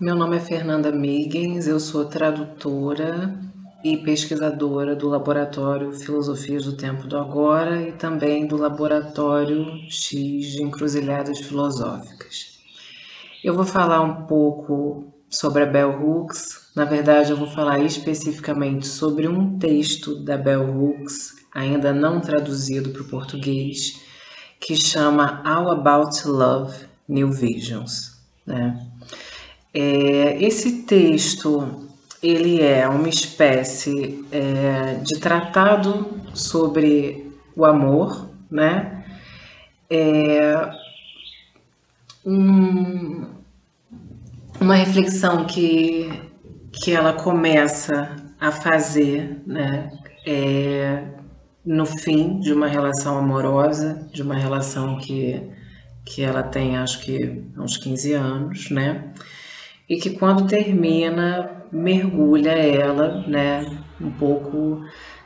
Meu nome é Fernanda Migens, eu sou tradutora e pesquisadora do Laboratório Filosofias do Tempo do Agora e também do Laboratório X de Encruzilhadas Filosóficas. Eu vou falar um pouco sobre a Bell Hooks, na verdade, eu vou falar especificamente sobre um texto da Bell Hooks, ainda não traduzido para o português, que chama All About Love New Visions. Né? É, esse texto ele é uma espécie é, de tratado sobre o amor, né? É um, uma reflexão que, que ela começa a fazer, né? É, no fim de uma relação amorosa, de uma relação que, que ela tem acho que uns 15 anos, né? E que quando termina mergulha ela, né, um pouco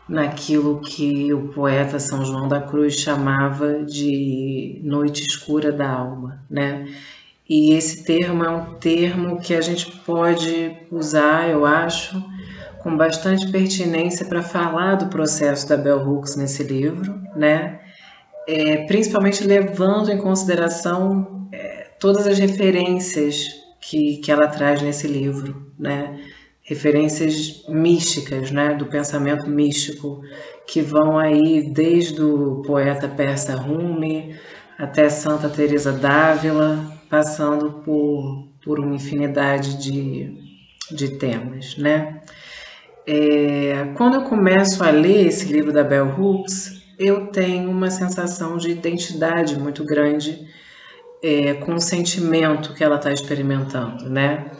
naquilo que o poeta São João da Cruz chamava de noite escura da alma, né? E esse termo é um termo que a gente pode usar, eu acho, com bastante pertinência para falar do processo da Bell Hooks nesse livro, né? É, principalmente levando em consideração é, todas as referências que, que ela traz nesse livro, né? Referências místicas, né? Do pensamento místico, que vão aí desde o poeta persa Rumi até Santa Teresa d'Ávila, passando por, por uma infinidade de, de temas, né? É, quando eu começo a ler esse livro da Bell Hooks, eu tenho uma sensação de identidade muito grande é, com o sentimento que ela está experimentando, né?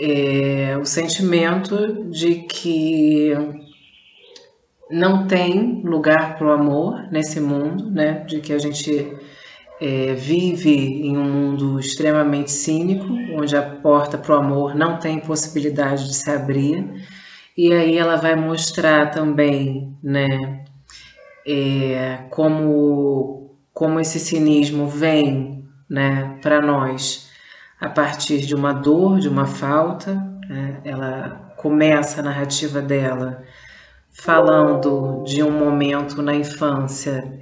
É, o sentimento de que não tem lugar para o amor nesse mundo, né? De que a gente é, vive em um mundo extremamente cínico, onde a porta para o amor não tem possibilidade de se abrir. E aí ela vai mostrar também, né? É, como como esse cinismo vem né, para nós a partir de uma dor, de uma falta. Né? Ela começa a narrativa dela falando de um momento na infância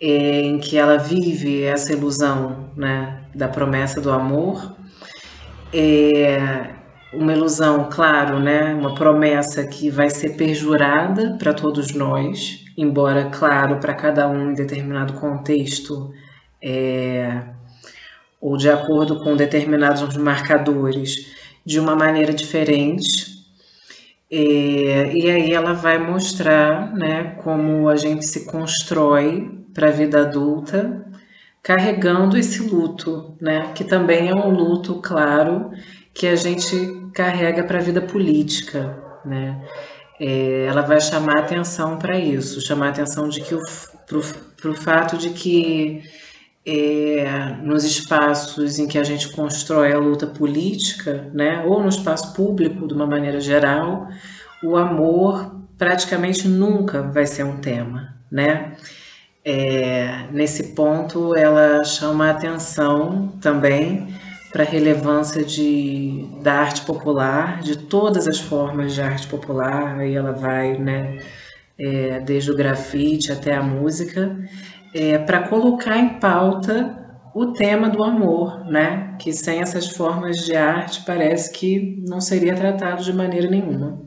em que ela vive essa ilusão né, da promessa do amor. É uma ilusão, claro, né, uma promessa que vai ser perjurada para todos nós, embora, claro, para cada um em determinado contexto é, ou de acordo com determinados marcadores de uma maneira diferente. É, e aí ela vai mostrar né, como a gente se constrói para a vida adulta carregando esse luto, né, que também é um luto, claro, que a gente carrega para a vida política. Né? É, ela vai chamar atenção para isso, chamar atenção de que para o fato de que é, nos espaços em que a gente constrói a luta política, né, ou no espaço público de uma maneira geral, o amor praticamente nunca vai ser um tema, né? É, nesse ponto, ela chama a atenção também para a relevância de, da arte popular, de todas as formas de arte popular, aí ela vai, né, é, desde o grafite até a música, é, para colocar em pauta o tema do amor, né? Que sem essas formas de arte parece que não seria tratado de maneira nenhuma.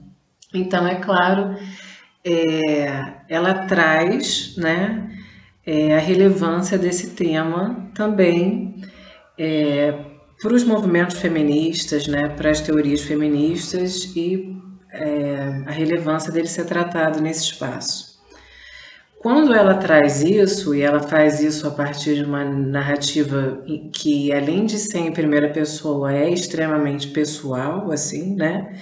Então, é claro, é, ela traz, né, é, a relevância desse tema também é, para os movimentos feministas, né, para as teorias feministas e é, a relevância dele ser tratado nesse espaço. Quando ela traz isso, e ela faz isso a partir de uma narrativa que, além de ser em primeira pessoa, é extremamente pessoal, assim, né?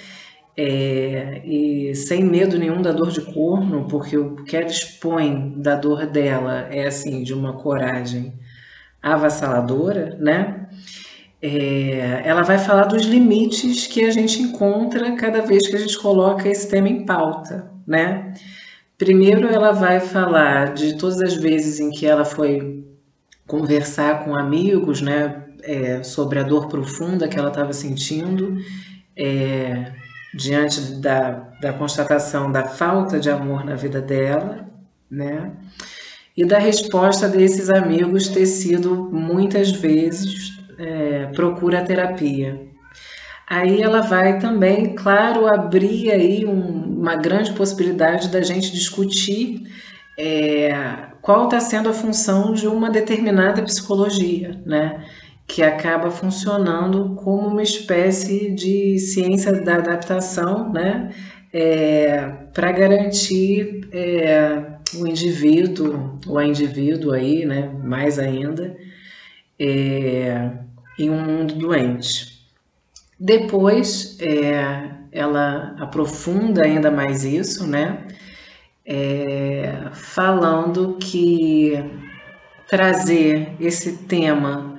É, e sem medo nenhum da dor de corno, porque o que ela expõe da dor dela é, assim, de uma coragem avassaladora, né? É, ela vai falar dos limites que a gente encontra cada vez que a gente coloca esse tema em pauta, né? Primeiro, ela vai falar de todas as vezes em que ela foi conversar com amigos, né, é, sobre a dor profunda que ela estava sentindo é, diante da, da constatação da falta de amor na vida dela, né? E da resposta desses amigos ter sido muitas vezes é, procura terapia. Aí ela vai também, claro, abrir aí um, uma grande possibilidade da gente discutir é, qual está sendo a função de uma determinada psicologia, né? Que acaba funcionando como uma espécie de ciência da adaptação, né? É, para garantir é, o indivíduo, ou a indivíduo aí, né? Mais ainda, é, em um mundo doente. Depois, é, ela aprofunda ainda mais isso, né? É, falando que trazer esse tema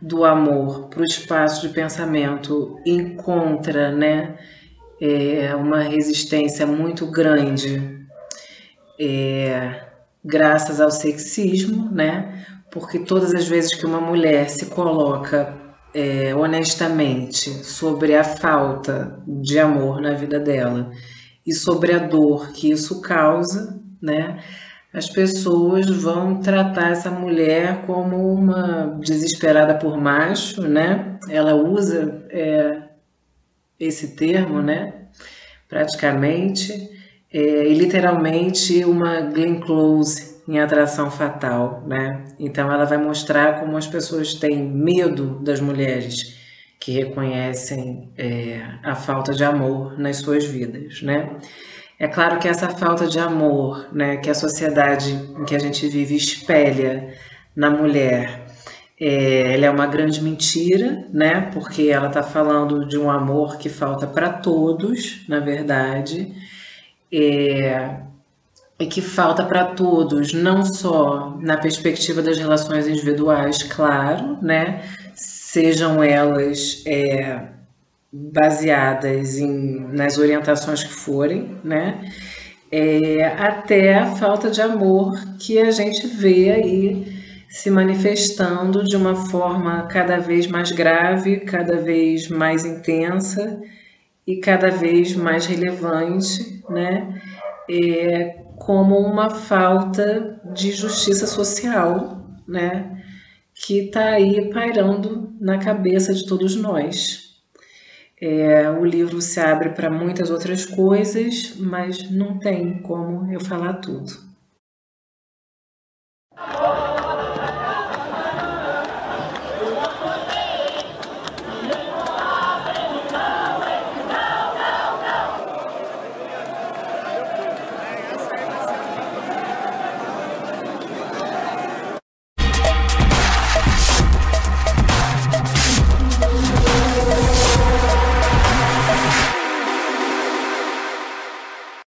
do amor para o espaço de pensamento encontra, né? É, uma resistência muito grande, é, graças ao sexismo, né? Porque todas as vezes que uma mulher se coloca é, honestamente sobre a falta de amor na vida dela e sobre a dor que isso causa, né? As pessoas vão tratar essa mulher como uma desesperada por macho, né? Ela usa é, esse termo, né? Praticamente, é, e literalmente uma Glenn Close em atração fatal, né? Então ela vai mostrar como as pessoas têm medo das mulheres que reconhecem é, a falta de amor nas suas vidas, né? É claro que essa falta de amor, né, que a sociedade em que a gente vive espelha na mulher, é, ela é uma grande mentira, né? Porque ela está falando de um amor que falta para todos, na verdade. É, e que falta para todos, não só na perspectiva das relações individuais, claro, né? Sejam elas é, baseadas em, nas orientações que forem, né? É, até a falta de amor que a gente vê aí se manifestando de uma forma cada vez mais grave, cada vez mais intensa e cada vez mais relevante, né? É, como uma falta de justiça social, né? Que está aí pairando na cabeça de todos nós. É, o livro se abre para muitas outras coisas, mas não tem como eu falar tudo.